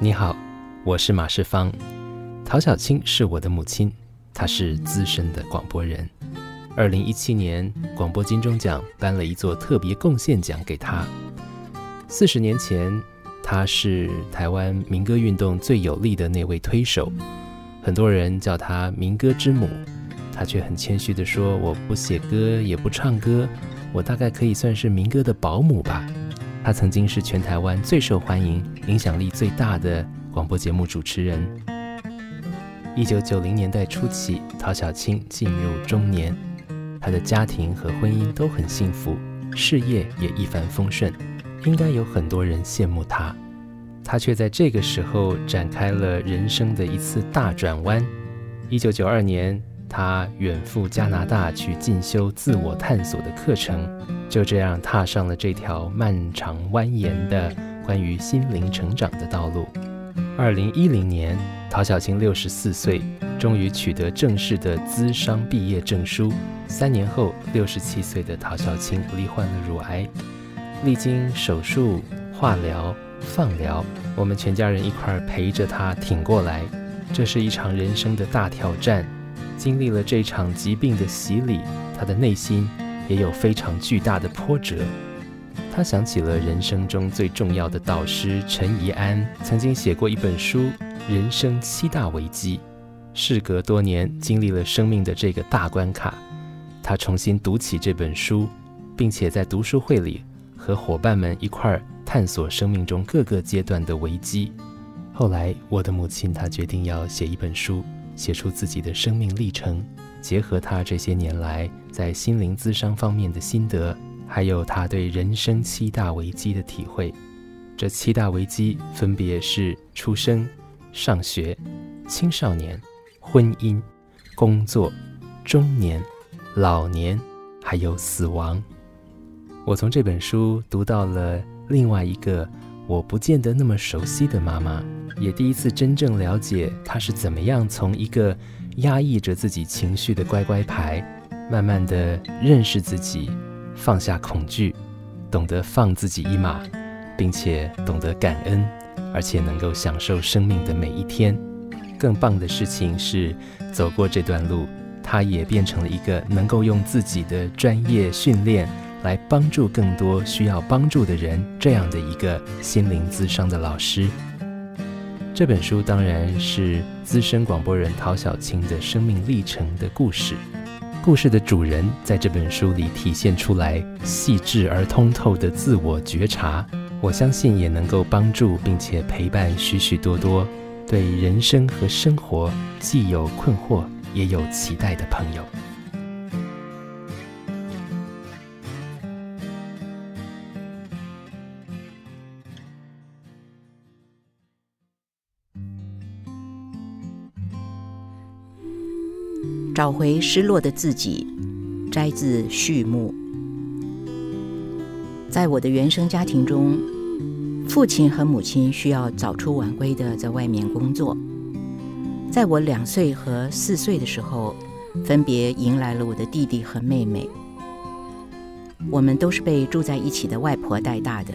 你好，我是马世芳。陶小青是我的母亲，她是资深的广播人。二零一七年，广播金钟奖颁了一座特别贡献奖给她。四十年前，她是台湾民歌运动最有力的那位推手，很多人叫她民歌之母，她却很谦虚地说：“我不写歌，也不唱歌，我大概可以算是民歌的保姆吧。”他曾经是全台湾最受欢迎、影响力最大的广播节目主持人。一九九零年代初期，陶小青进入中年，他的家庭和婚姻都很幸福，事业也一帆风顺，应该有很多人羡慕他。他却在这个时候展开了人生的一次大转弯。一九九二年，他远赴加拿大去进修自我探索的课程。就这样踏上了这条漫长蜿蜒的关于心灵成长的道路。二零一零年，陶小清六十四岁，终于取得正式的咨商毕业证书。三年后，六十七岁的陶小清罹患了乳癌，历经手术、化疗、放疗，我们全家人一块儿陪着她挺过来。这是一场人生的大挑战。经历了这场疾病的洗礼，他的内心。也有非常巨大的波折。他想起了人生中最重要的导师陈怡安曾经写过一本书《人生七大危机》。事隔多年，经历了生命的这个大关卡，他重新读起这本书，并且在读书会里和伙伴们一块儿探索生命中各个阶段的危机。后来，我的母亲她决定要写一本书，写出自己的生命历程。结合他这些年来在心灵咨商方面的心得，还有他对人生七大危机的体会，这七大危机分别是出生、上学、青少年、婚姻、工作、中年、老年，还有死亡。我从这本书读到了另外一个我不见得那么熟悉的妈妈，也第一次真正了解她是怎么样从一个。压抑着自己情绪的乖乖牌，慢慢的认识自己，放下恐惧，懂得放自己一马，并且懂得感恩，而且能够享受生命的每一天。更棒的事情是，走过这段路，她也变成了一个能够用自己的专业训练来帮助更多需要帮助的人，这样的一个心灵咨商的老师。这本书当然是资深广播人陶小清的生命历程的故事，故事的主人在这本书里体现出来细致而通透的自我觉察，我相信也能够帮助并且陪伴许许多多对人生和生活既有困惑也有期待的朋友。找回失落的自己，摘自序幕。在我的原生家庭中，父亲和母亲需要早出晚归的在外面工作。在我两岁和四岁的时候，分别迎来了我的弟弟和妹妹。我们都是被住在一起的外婆带大的。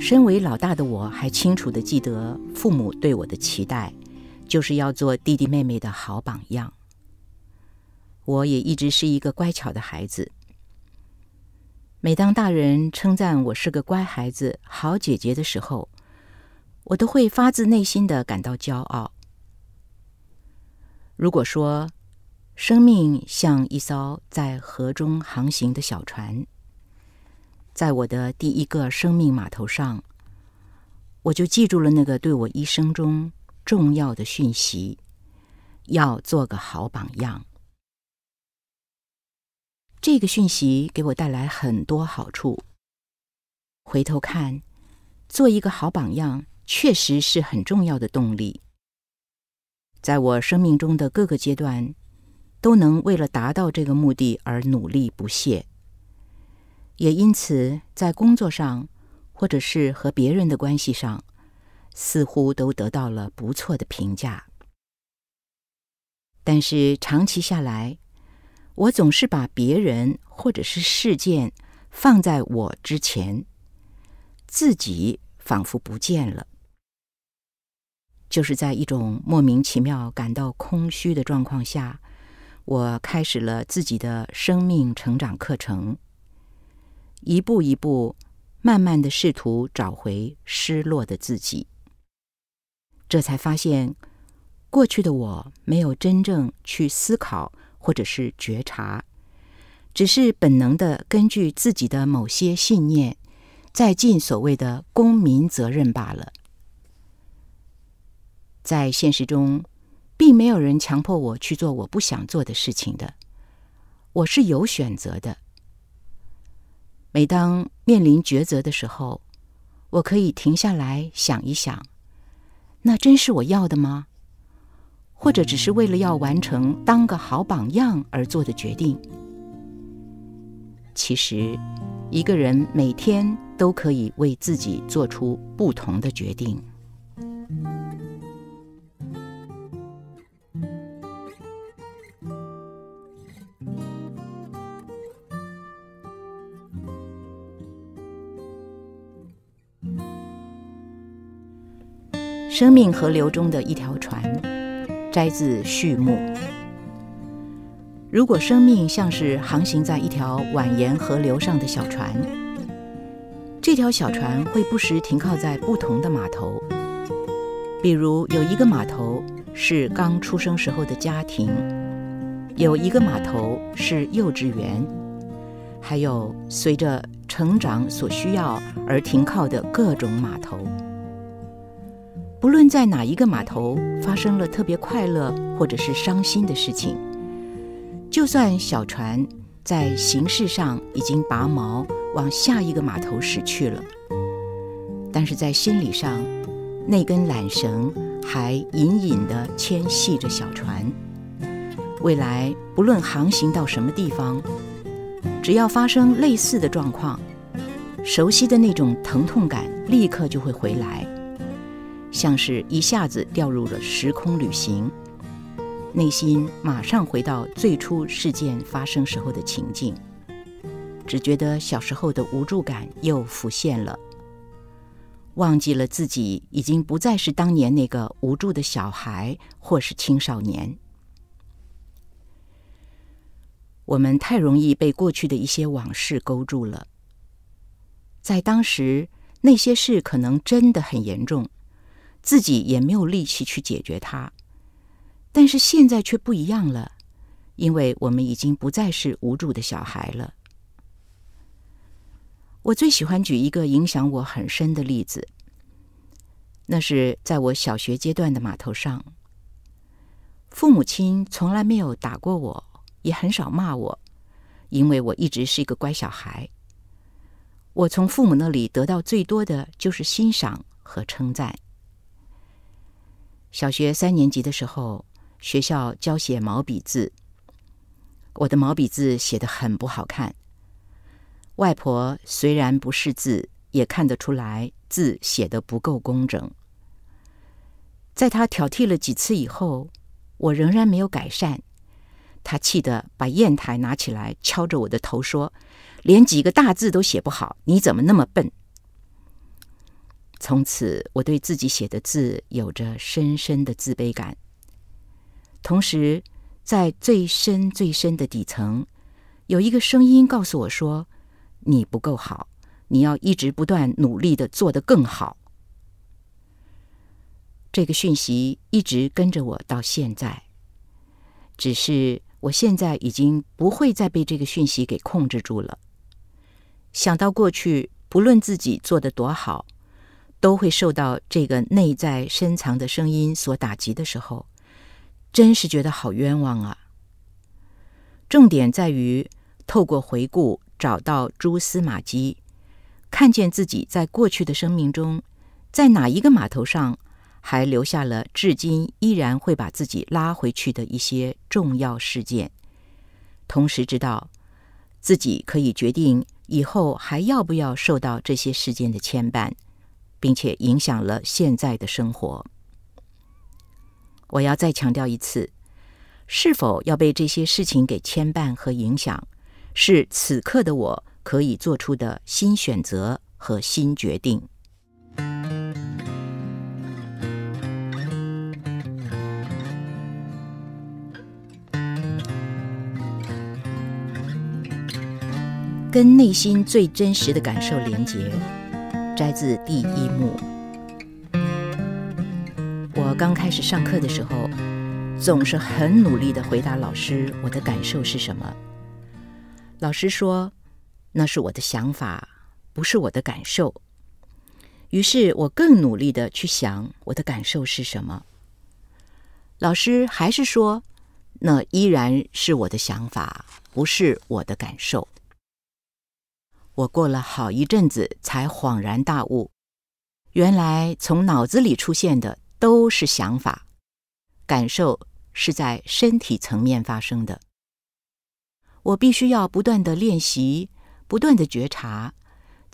身为老大的我，还清楚地记得父母对我的期待。就是要做弟弟妹妹的好榜样。我也一直是一个乖巧的孩子。每当大人称赞我是个乖孩子、好姐姐的时候，我都会发自内心的感到骄傲。如果说生命像一艘在河中航行的小船，在我的第一个生命码头上，我就记住了那个对我一生中。重要的讯息，要做个好榜样。这个讯息给我带来很多好处。回头看，做一个好榜样，确实是很重要的动力。在我生命中的各个阶段，都能为了达到这个目的而努力不懈。也因此，在工作上，或者是和别人的关系上，似乎都得到了不错的评价，但是长期下来，我总是把别人或者是事件放在我之前，自己仿佛不见了。就是在一种莫名其妙感到空虚的状况下，我开始了自己的生命成长课程，一步一步，慢慢的试图找回失落的自己。这才发现，过去的我没有真正去思考或者是觉察，只是本能的根据自己的某些信念，在尽所谓的公民责任罢了。在现实中，并没有人强迫我去做我不想做的事情的，我是有选择的。每当面临抉择的时候，我可以停下来想一想，那真是我要的吗？或者只是为了要完成当个好榜样而做的决定？其实，一个人每天都可以为自己做出不同的决定。生命河流中的一条船，摘自序幕。如果生命像是航行在一条蜿蜒河流上的小船，这条小船会不时停靠在不同的码头。比如，有一个码头是刚出生时候的家庭，有一个码头是幼稚园，还有随着成长所需要而停靠的各种码头。不论在哪一个码头发生了特别快乐或者是伤心的事情，就算小船在形式上已经拔锚往下一个码头驶去了，但是在心理上，那根缆绳还隐隐地牵系着小船。未来不论航行到什么地方，只要发生类似的状况，熟悉的那种疼痛感立刻就会回来。像是一下子掉入了时空旅行，内心马上回到最初事件发生时候的情境，只觉得小时候的无助感又浮现了，忘记了自己已经不再是当年那个无助的小孩或是青少年。我们太容易被过去的一些往事勾住了，在当时那些事可能真的很严重。自己也没有力气去解决它，但是现在却不一样了，因为我们已经不再是无助的小孩了。我最喜欢举一个影响我很深的例子，那是在我小学阶段的码头上，父母亲从来没有打过我，也很少骂我，因为我一直是一个乖小孩。我从父母那里得到最多的就是欣赏和称赞。小学三年级的时候，学校教写毛笔字。我的毛笔字写得很不好看。外婆虽然不识字，也看得出来字写得不够工整。在她挑剔了几次以后，我仍然没有改善。她气得把砚台拿起来敲着我的头说：“连几个大字都写不好，你怎么那么笨？”从此，我对自己写的字有着深深的自卑感。同时，在最深最深的底层，有一个声音告诉我说：“你不够好，你要一直不断努力地做得更好。”这个讯息一直跟着我到现在。只是我现在已经不会再被这个讯息给控制住了。想到过去，不论自己做得多好，都会受到这个内在深藏的声音所打击的时候，真是觉得好冤枉啊！重点在于透过回顾找到蛛丝马迹，看见自己在过去的生命中，在哪一个码头上还留下了至今依然会把自己拉回去的一些重要事件，同时知道自己可以决定以后还要不要受到这些事件的牵绊。并且影响了现在的生活。我要再强调一次，是否要被这些事情给牵绊和影响，是此刻的我可以做出的新选择和新决定。跟内心最真实的感受连接。摘自第一幕。我刚开始上课的时候，总是很努力的回答老师我的感受是什么。老师说，那是我的想法，不是我的感受。于是我更努力的去想我的感受是什么。老师还是说，那依然是我的想法，不是我的感受。我过了好一阵子才恍然大悟，原来从脑子里出现的都是想法，感受是在身体层面发生的。我必须要不断的练习，不断的觉察。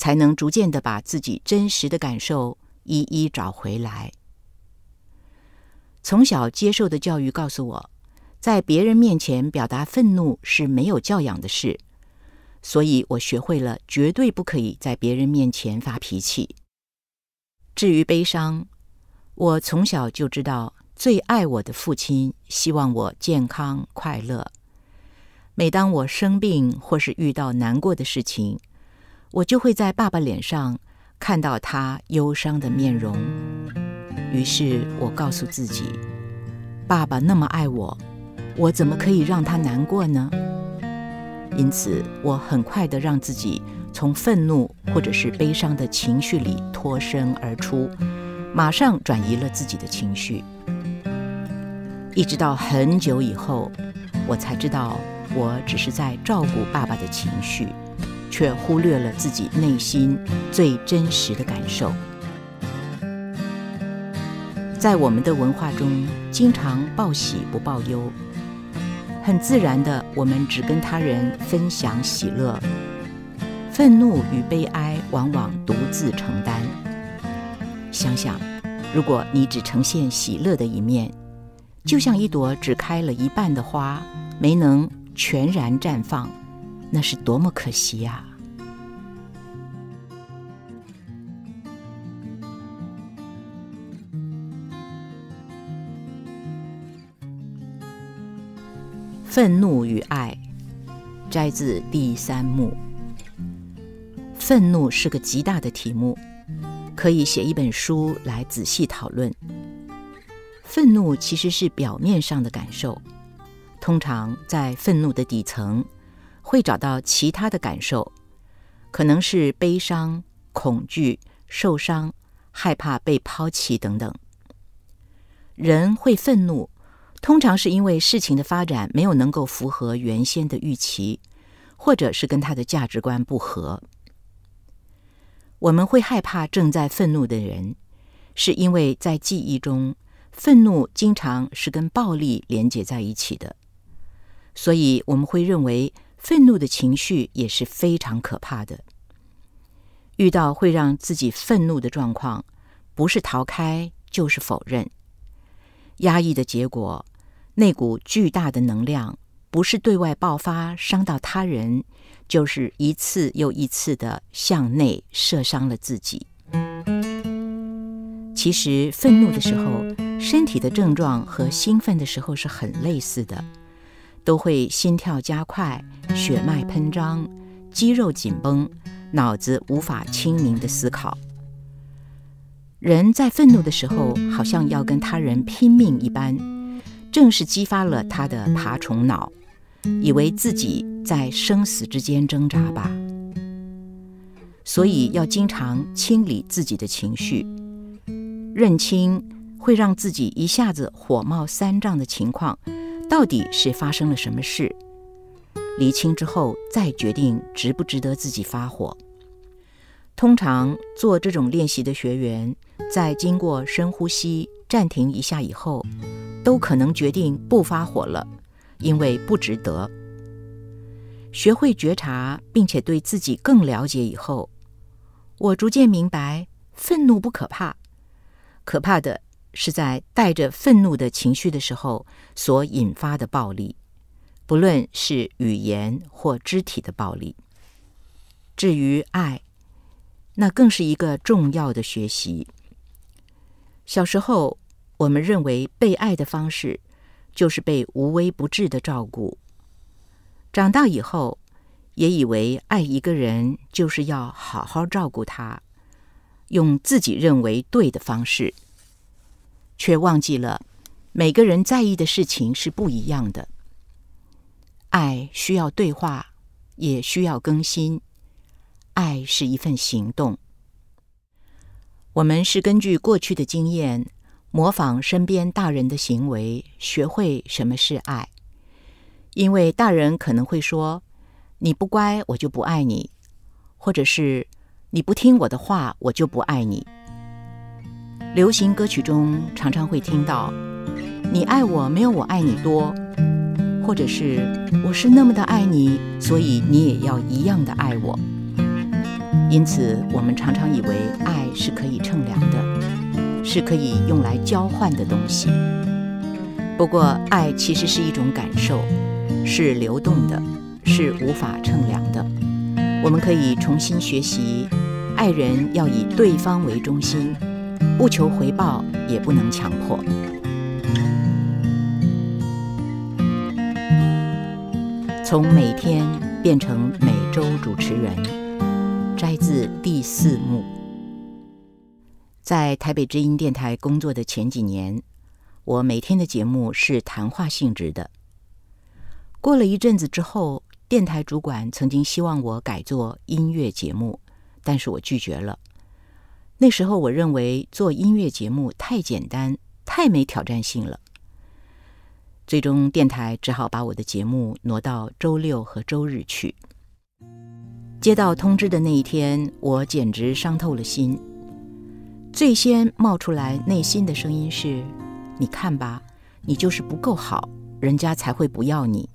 才能逐渐的把自己真实的感受一一找回来。从小接受的教育告诉我，在别人面前表达愤怒是没有教养的事，所以我学会了绝对不可以在别人面前发脾气。至于悲伤，我从小就知道，最爱我的父亲希望我健康快乐。每当我生病或是遇到难过的事情，我就会在爸爸脸上看到他忧伤的面容，于是我告诉自己：爸爸那么爱我，我怎么可以让他难过呢？因此，我很快地让自己从愤怒或者是悲伤的情绪里脱身而出，马上转移了自己的情绪。一直到很久以后，我才知道，我只是在照顾爸爸的情绪。却忽略了自己内心最真实的感受。在我们的文化中，经常报喜不报忧，很自然的，我们只跟他人分享喜乐，愤怒与悲哀往往独自承担。想想，如果你只呈现喜乐的一面，就像一朵只开了一半的花，没能全然绽放。那是多么可惜呀！愤怒与爱，摘自第三幕。愤怒是个极大的题目，可以写一本书来仔细讨论。愤怒其实是表面上的感受，通常在愤怒的底层。会找到其他的感受，可能是悲伤、恐惧、受伤、害怕被抛弃等等。人会愤怒，通常是因为事情的发展没有能够符合原先的预期，或者是跟他的价值观不合。我们会害怕正在愤怒的人，是因为在记忆中，愤怒经常是跟暴力连接在一起的，所以我们会认为。愤怒的情绪也是非常可怕的。遇到会让自己愤怒的状况，不是逃开，就是否认。压抑的结果，那股巨大的能量，不是对外爆发伤到他人，就是一次又一次的向内射伤了自己。其实，愤怒的时候，身体的症状和兴奋的时候是很类似的。都会心跳加快、血脉喷张、肌肉紧绷、脑子无法清明的思考。人在愤怒的时候，好像要跟他人拼命一般，正是激发了他的爬虫脑，以为自己在生死之间挣扎吧。所以要经常清理自己的情绪，认清会让自己一下子火冒三丈的情况。到底是发生了什么事？厘清之后再决定值不值得自己发火。通常做这种练习的学员，在经过深呼吸、暂停一下以后，都可能决定不发火了，因为不值得。学会觉察，并且对自己更了解以后，我逐渐明白，愤怒不可怕，可怕的。是在带着愤怒的情绪的时候所引发的暴力，不论是语言或肢体的暴力。至于爱，那更是一个重要的学习。小时候，我们认为被爱的方式就是被无微不至的照顾；长大以后，也以为爱一个人就是要好好照顾他，用自己认为对的方式，却忘记了每个人在意的事情是不一样的。爱需要对话，也需要更新。爱是一份行动。我们是根据过去的经验，模仿身边大人的行为，学会什么是爱。因为大人可能会说：“你不乖，我就不爱你；或者是你不听我的话，我就不爱你。”流行歌曲中常常会听到：“你爱我没有我爱你多。”或者是“我是那么的爱你，所以你也要一样的爱我。”因此，我们常常以为爱是可以称量的，是可以用来交换的东西。不过，爱其实是一种感受，是流动的，是无法称量的。我们可以重新学习，爱人要以对方为中心，不求回报，也不能强迫。从每天变成每周主持人。摘自第四幕。在台北之音电台工作的前几年，我每天的节目是谈话性质的。过了一阵子之后，电台主管曾经希望我改做音乐节目，但是我拒绝了。那时候我认为做音乐节目太简单，太没挑战性了。最终，电台只好把我的节目挪到周六和周日去。接到通知的那一天，我简直伤透了心。最先冒出来内心的声音是：“你看吧，你就是不够好，人家才会不要你。”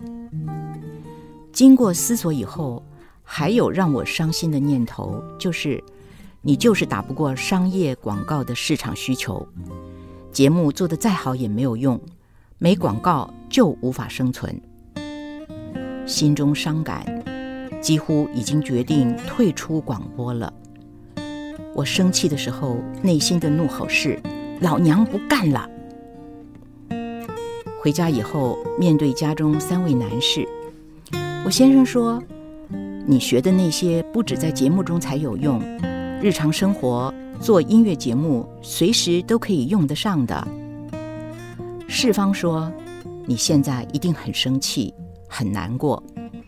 经过思索以后，还有让我伤心的念头，就是你就是打不过商业广告的市场需求，节目做得再好也没有用，没广告就无法生存。心中伤感。几乎已经决定退出广播了。我生气的时候，内心的怒吼是：“老娘不干了！”回家以后，面对家中三位男士，我先生说：“你学的那些不只在节目中才有用，日常生活做音乐节目随时都可以用得上的。”世方说：“你现在一定很生气，很难过。”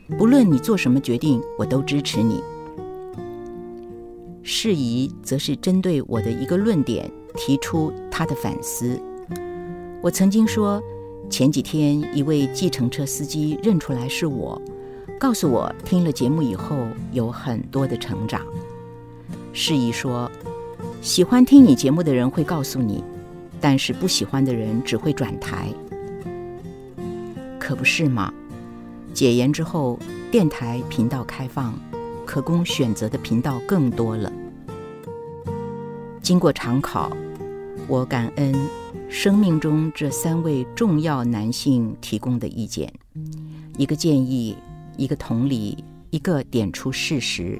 不论你做什么决定，我都支持你。士仪则是针对我的一个论点提出他的反思。我曾经说，前几天一位计程车司机认出来是我，告诉我听了节目以后有很多的成长。士仪说，喜欢听你节目的人会告诉你，但是不喜欢的人只会转台。可不是吗？解严之后，电台频道开放，可供选择的频道更多了。经过长考，我感恩生命中这三位重要男性提供的意见：一个建议，一个同理，一个点出事实，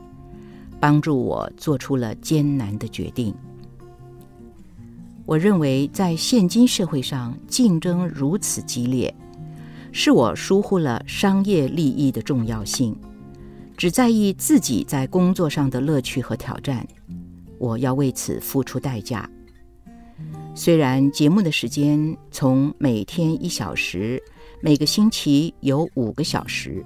帮助我做出了艰难的决定。我认为，在现今社会上，竞争如此激烈。是我疏忽了商业利益的重要性，只在意自己在工作上的乐趣和挑战。我要为此付出代价。虽然节目的时间从每天一小时，每个星期有五个小时，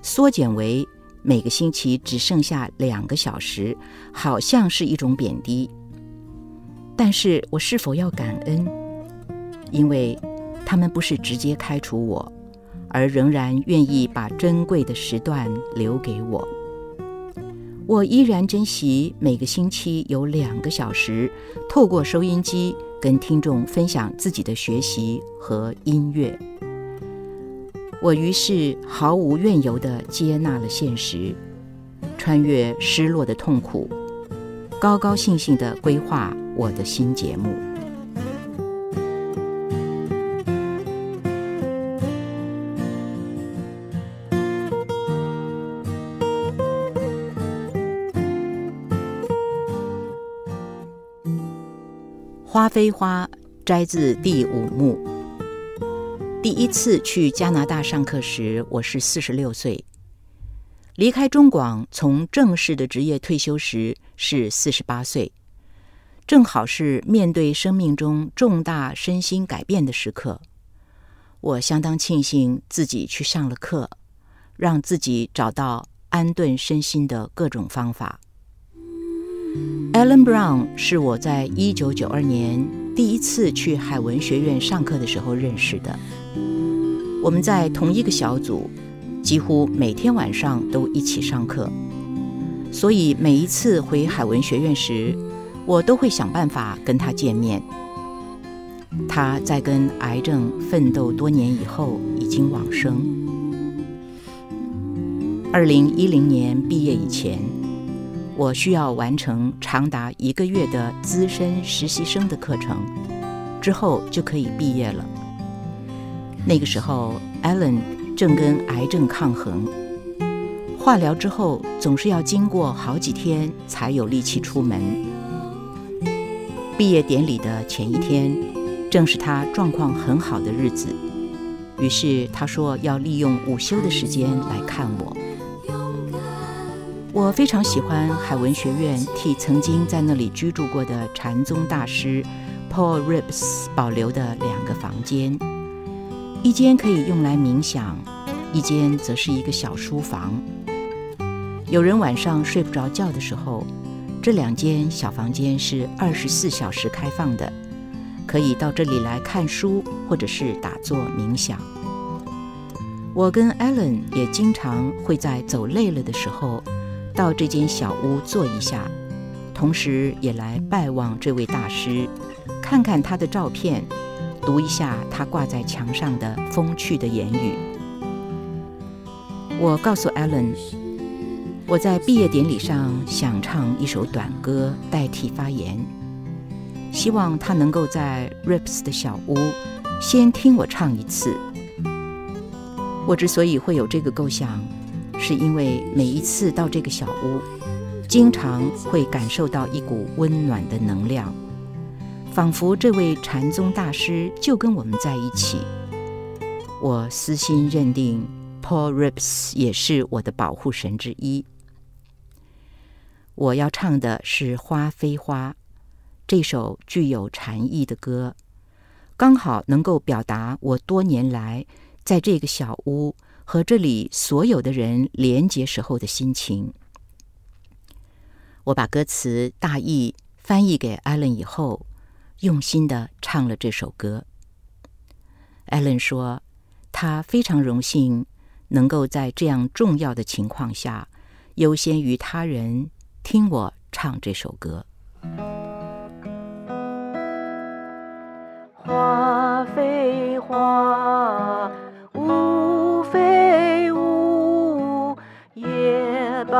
缩减为每个星期只剩下两个小时，好像是一种贬低。但是我是否要感恩？因为他们不是直接开除我。而仍然愿意把珍贵的时段留给我，我依然珍惜每个星期有两个小时，透过收音机跟听众分享自己的学习和音乐。我于是毫无怨尤地接纳了现实，穿越失落的痛苦，高高兴兴地规划我的新节目。花非花，摘自第五幕。第一次去加拿大上课时，我是四十六岁。离开中广，从正式的职业退休时是四十八岁，正好是面对生命中重大身心改变的时刻。我相当庆幸自己去上了课，让自己找到安顿身心的各种方法。Alan Brown 是我在一九九二年第一次去海文学院上课的时候认识的，我们在同一个小组。几乎每天晚上都一起上课，所以每一次回海文学院时，我都会想办法跟他见面。他在跟癌症奋斗多年以后已经往生。二零一零年毕业以前，我需要完成长达一个月的资深实习生的课程，之后就可以毕业了。那个时候，Allen。正跟癌症抗衡，化疗之后总是要经过好几天才有力气出门。毕业典礼的前一天，正是他状况很好的日子，于是他说要利用午休的时间来看我。我非常喜欢海文学院替曾经在那里居住过的禅宗大师 Paul Rips 保留的两个房间。一间可以用来冥想，一间则是一个小书房。有人晚上睡不着觉的时候，这两间小房间是二十四小时开放的，可以到这里来看书或者是打坐冥想。我跟 Alan 也经常会在走累了的时候，到这间小屋坐一下，同时也来拜望这位大师，看看他的照片。读一下他挂在墙上的风趣的言语。我告诉 Alan，我在毕业典礼上想唱一首短歌代替发言，希望他能够在 Ripps 的小屋先听我唱一次。我之所以会有这个构想，是因为每一次到这个小屋，经常会感受到一股温暖的能量。仿佛这位禅宗大师就跟我们在一起。我私心认定 Paul Ripps 也是我的保护神之一。我要唱的是《花非花》这首具有禅意的歌，刚好能够表达我多年来在这个小屋和这里所有的人连结时候的心情。我把歌词大意翻译给艾伦以后。用心的唱了这首歌。艾伦说：“他非常荣幸能够在这样重要的情况下，优先于他人听我唱这首歌。”花非花，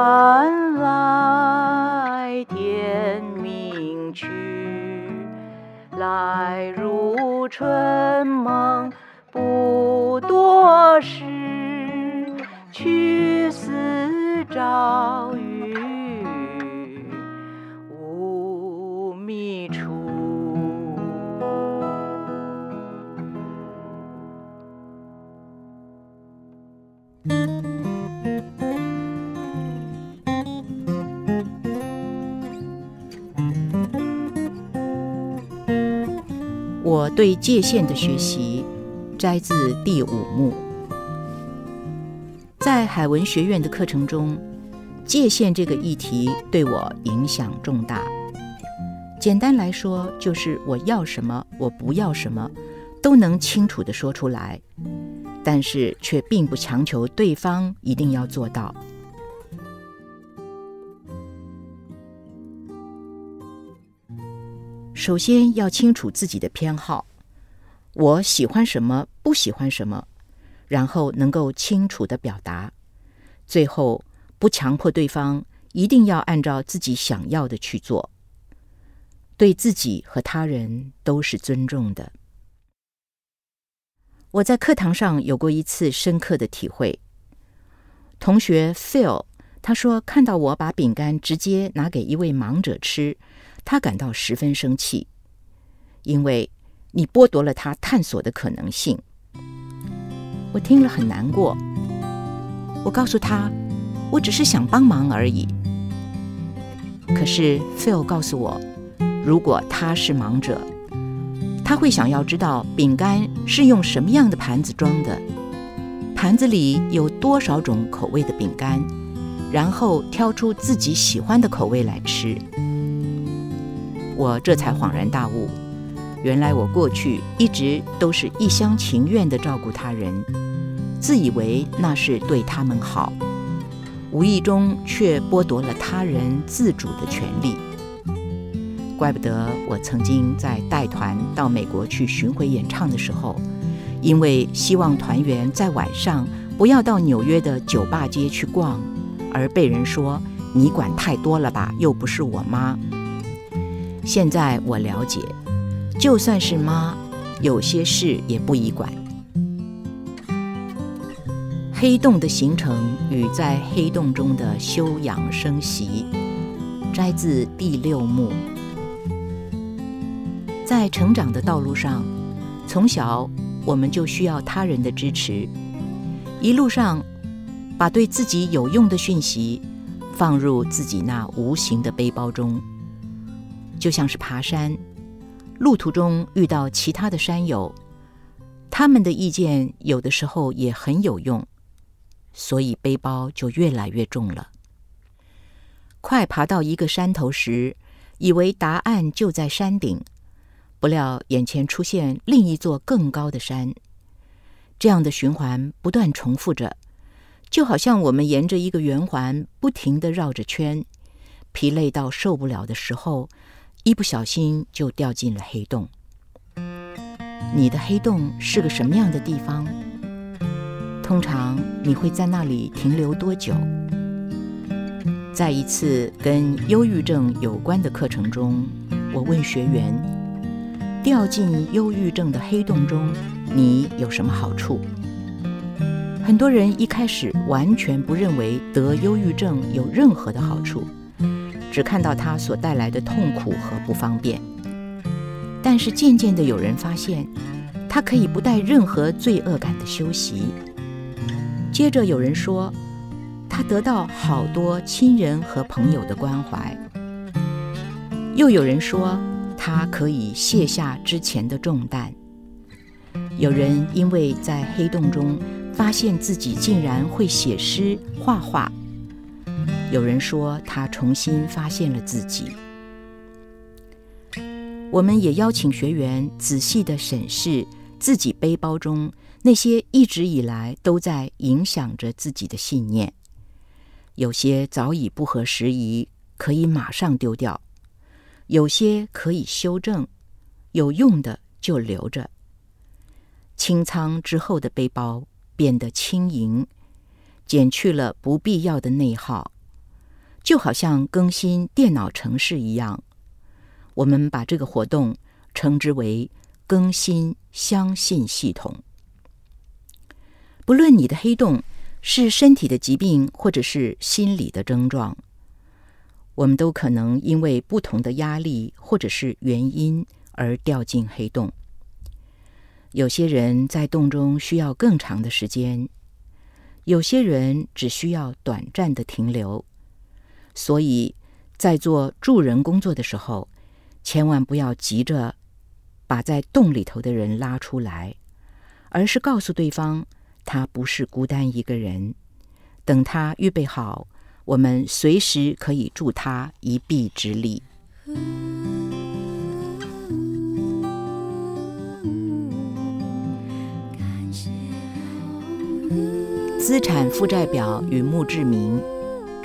夜半来，天明去。来如春梦不多时，去似朝雨我对界限的学习，摘自第五幕。在海文学院的课程中，界限这个议题对我影响重大。简单来说，就是我要什么，我不要什么，都能清楚地说出来，但是却并不强求对方一定要做到。首先要清楚自己的偏好，我喜欢什么，不喜欢什么，然后能够清楚地表达，最后不强迫对方一定要按照自己想要的去做，对自己和他人都是尊重的。我在课堂上有过一次深刻的体会，同学 Phil 他说看到我把饼干直接拿给一位盲者吃。他感到十分生气，因为你剥夺了他探索的可能性。我听了很难过。我告诉他，我只是想帮忙而已。可是 Phil 告诉我，如果他是盲者，他会想要知道饼干是用什么样的盘子装的，盘子里有多少种口味的饼干，然后挑出自己喜欢的口味来吃。我这才恍然大悟，原来我过去一直都是一厢情愿地照顾他人，自以为那是对他们好。无意中却剥夺了他人自主的权利，怪不得我曾经在带团到美国去巡回演唱的时候，因为希望团员在晚上不要到纽约的酒吧街去逛，而被人说你管太多了吧，又不是我妈。现在我了解，就算是妈，有些事也不宜管。黑洞的形成与在黑洞中的休养生息，摘自第六幕。在成长的道路上，从小我们就需要他人的支持，一路上把对自己有用的讯息放入自己那无形的背包中，就像是爬山，路途中遇到其他的山友，他们的意见有的时候也很有用。所以背包就越来越重了。快爬到一个山头时，以为答案就在山顶，不料眼前出现另一座更高的山。这样的循环不断重复着，就好像我们沿着一个圆环不停地绕着圈，疲累到受不了的时候，一不小心就掉进了黑洞。你的黑洞是个什么样的地方？通常你会在那里停留多久？在一次跟忧郁症有关的课程中，我问学员：掉进忧郁症的黑洞中，你有什么好处？很多人一开始完全不认为得忧郁症有任何的好处，只看到它所带来的痛苦和不方便。但是渐渐的，有人发现，它可以不带任何罪恶感的休息。接着有人说，他得到好多亲人和朋友的关怀；又有人说，他可以卸下之前的重担。有人因为在黑洞中发现自己竟然会写诗、画画；有人说他重新发现了自己。我们也邀请学员仔细地审视自己背包中。那些一直以来都在影响着自己的信念，有些早已不合时宜，可以马上丢掉；有些可以修正，有用的就留着。清仓之后的背包变得轻盈，减去了不必要的内耗，就好像更新电脑程式一样。我们把这个活动称之为“更新相信系统”。不论你的黑洞是身体的疾病，或者是心理的症状，我们都可能因为不同的压力或者是原因而掉进黑洞。有些人在洞中需要更长的时间，有些人只需要短暂的停留。所以在做助人工作的时候，千万不要急着把在洞里头的人拉出来，而是告诉对方。他不是孤单一个人，等他预备好，我们随时可以助他一臂之力。资产负债表与墓志铭，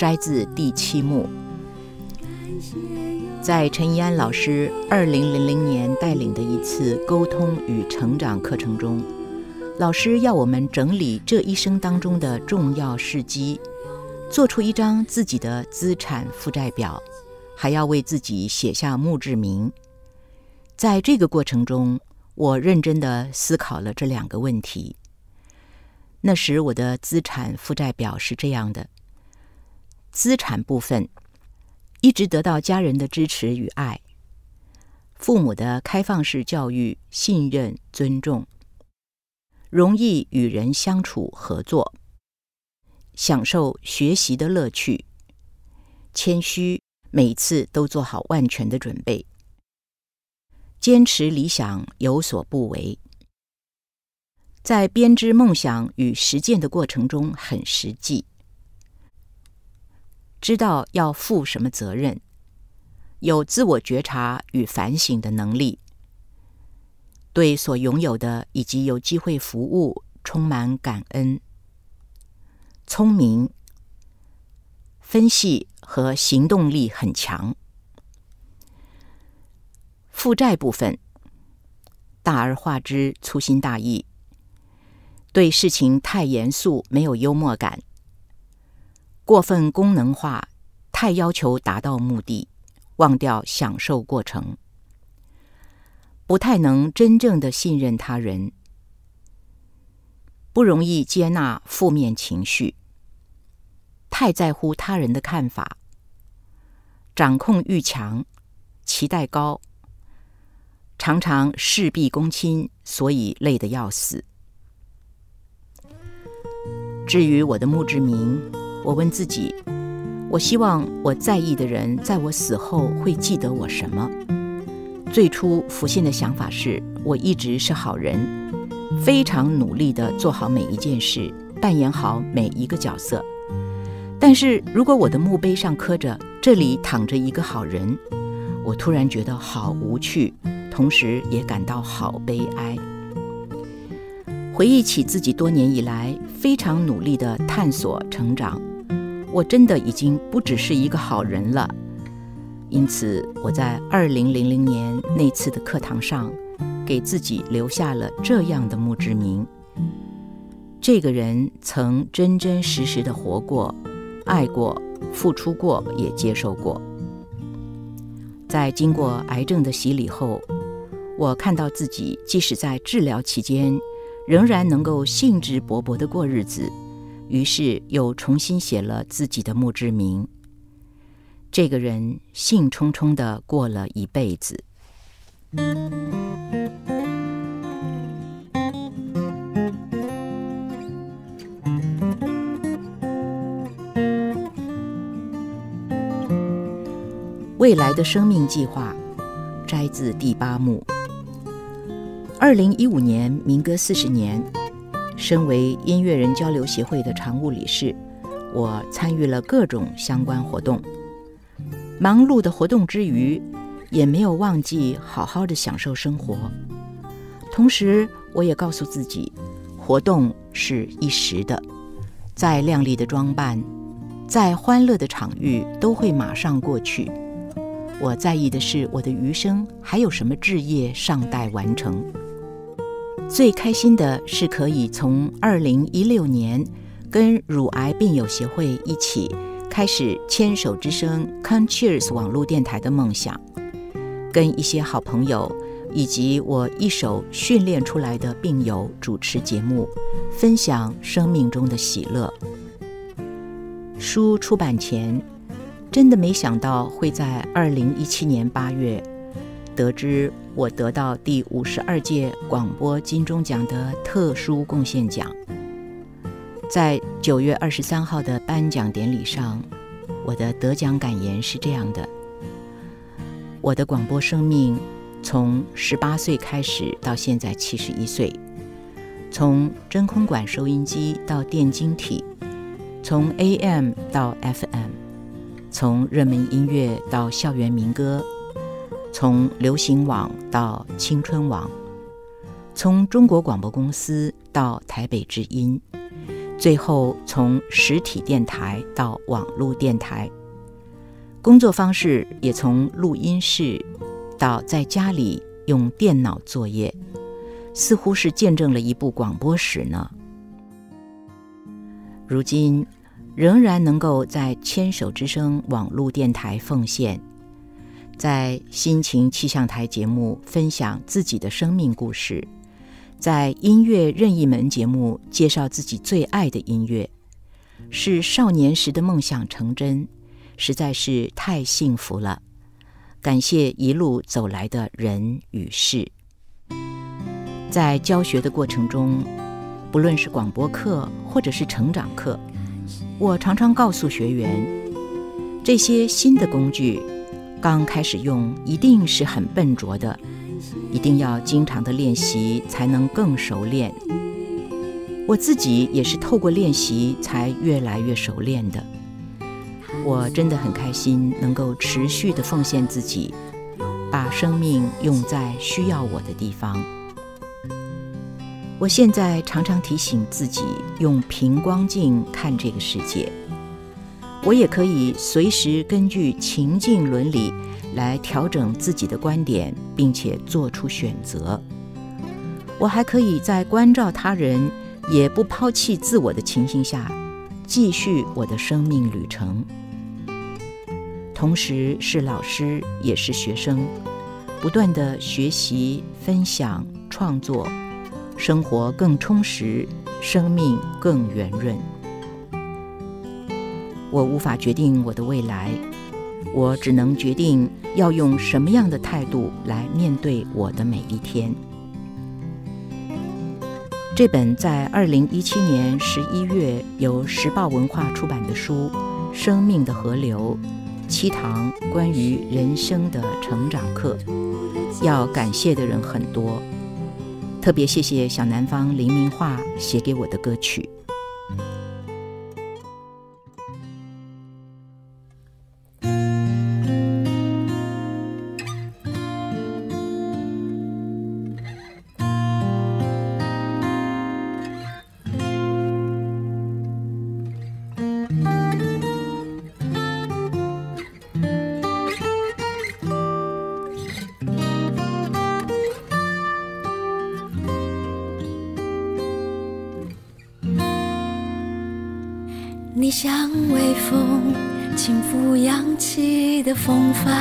摘自第七幕。在陈怡安老师二零零零年带领的一次沟通与成长课程中。老师要我们整理这一生当中的重要事迹，做出一张自己的资产负债表，还要为自己写下墓志铭。在这个过程中，我认真地思考了这两个问题。那时我的资产负债表是这样的：资产部分，一直得到家人的支持与爱，父母的开放式教育、信任、尊重。容易与人相处合作，享受学习的乐趣，谦虚，每次都做好万全的准备，坚持理想，有所不为。在编织梦想与实践的过程中，很实际，知道要负什么责任，有自我觉察与反省的能力，对所拥有的以及有机会服务充满感恩。聪明、分析和行动力很强。负债部分，大而化之，粗心大意，对事情太严肃，没有幽默感，过分功能化，太要求达到目的，忘掉享受过程，不太能真正的信任他人，不容易接纳负面情绪。太在乎他人的看法，掌控欲强，期待高，常常事必躬亲，所以累得要死。至于我的墓志铭，我问自己：我希望我在意的人在我死后会记得我什么？最初浮现的想法是我一直是好人，非常努力地做好每一件事，扮演好每一个角色。但是如果我的墓碑上刻着“这里躺着一个好人”，我突然觉得好无趣，同时也感到好悲哀。回忆起自己多年以来非常努力的探索成长，我真的已经不只是一个好人了。因此，我在二零零零年那次的课堂上，给自己留下了这样的墓志铭：这个人曾真真实实的活过。爱过，付出过，也接受过。在经过癌症的洗礼后，我看到自己即使在治疗期间，仍然能够兴致勃勃地过日子，于是又重新写了自己的墓志铭。这个人兴冲冲的过了一辈子。未来的生命计划，摘自第八幕。二零一五年，民歌四十年，身为音乐人交流协会的常务理事，我参与了各种相关活动。忙碌的活动之余，也没有忘记好好的享受生活。同时，我也告诉自己，活动是一时的，再亮丽的装扮，再欢乐的场域，都会马上过去。我在意的是，我的余生还有什么志业尚待完成。最开心的是可以从二零一六年跟乳癌病友协会一起开始牵手之声 ConCheers 网络电台的梦想，跟一些好朋友以及我一手训练出来的病友主持节目，分享生命中的喜乐。书出版前。真的没想到会在二零一七年八月得知我得到第五十二届广播金钟奖的特殊贡献奖。在九月二十三号的颁奖典礼上，我的得奖感言是这样的：我的广播生命从十八岁开始到现在七十一岁，从真空管收音机到电晶体，从 AM 到 FM。从热门音乐到校园民歌，从流行网到青春网，从中国广播公司到台北之音，最后从实体电台到网络电台，工作方式也从录音室到在家里用电脑作业，似乎是见证了一部广播史呢。如今。仍然能够在牵手之声网络电台奉献，在心情气象台节目分享自己的生命故事，在音乐任意门节目介绍自己最爱的音乐，是少年时的梦想成真，实在是太幸福了。感谢一路走来的人与事，在教学的过程中，不论是广播课或者是成长课。我常常告诉学员，这些新的工具刚开始用一定是很笨拙的，一定要经常的练习才能更熟练。我自己也是透过练习才越来越熟练的。我真的很开心能够持续的奉献自己，把生命用在需要我的地方。我现在常常提醒自己用平光镜看这个世界。我也可以随时根据情境伦理来调整自己的观点，并且做出选择。我还可以在关照他人，也不抛弃自我的情形下，继续我的生命旅程。同时是老师，也是学生，不断地学习、分享、创作。生活更充实，生命更圆润。我无法决定我的未来，我只能决定要用什么样的态度来面对我的每一天。这本在二零一七年十一月由时报文化出版的书《生命的河流：七堂关于人生的成长课》，要感谢的人很多。特别谢谢小南方林明化写给我的歌曲。微风，轻拂扬起的风帆，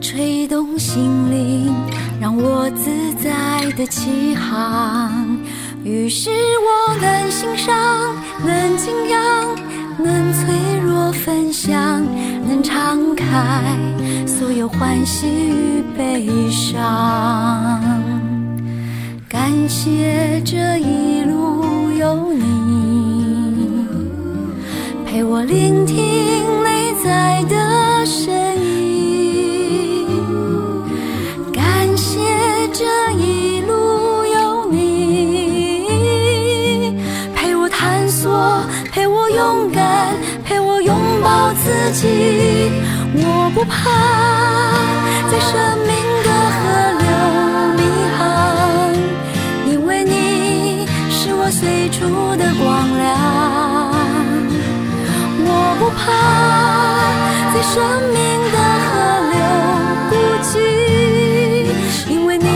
吹动心灵，让我自在的起航。于是我能欣赏，能敬仰，能脆弱分享，能敞开所有欢喜与悲伤。感谢这一路有你。陪我聆听内在的声音，感谢这一路有你，陪我探索，陪我勇敢，陪我拥抱自己。我不怕在生命的河流迷航，因为你是我随处的光亮。在生命的河流孤寂，因为你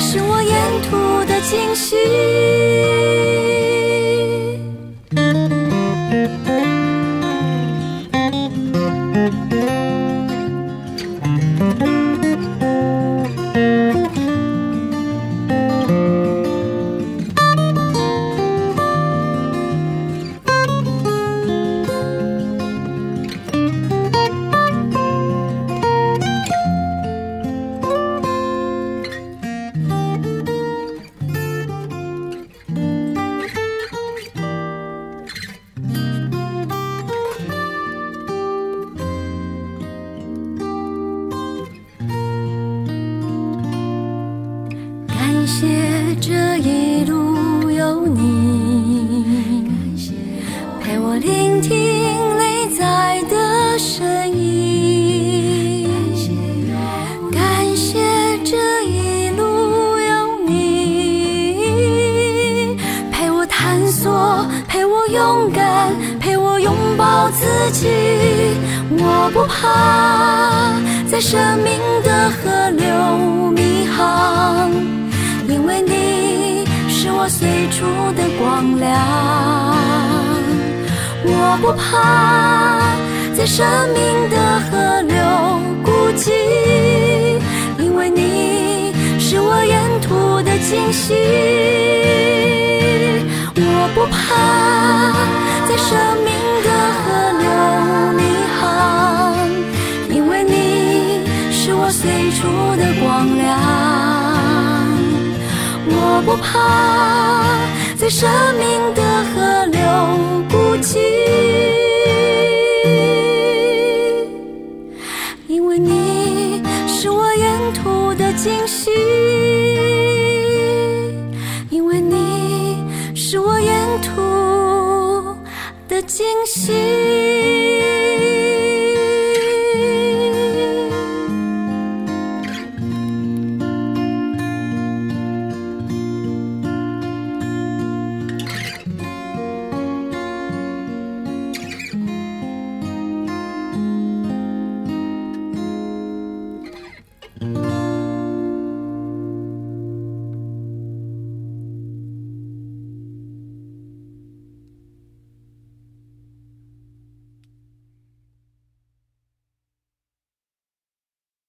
是我沿途的惊喜。息。我不怕在生命的河流迷航，因为你是我最初的光亮。我不怕在生命的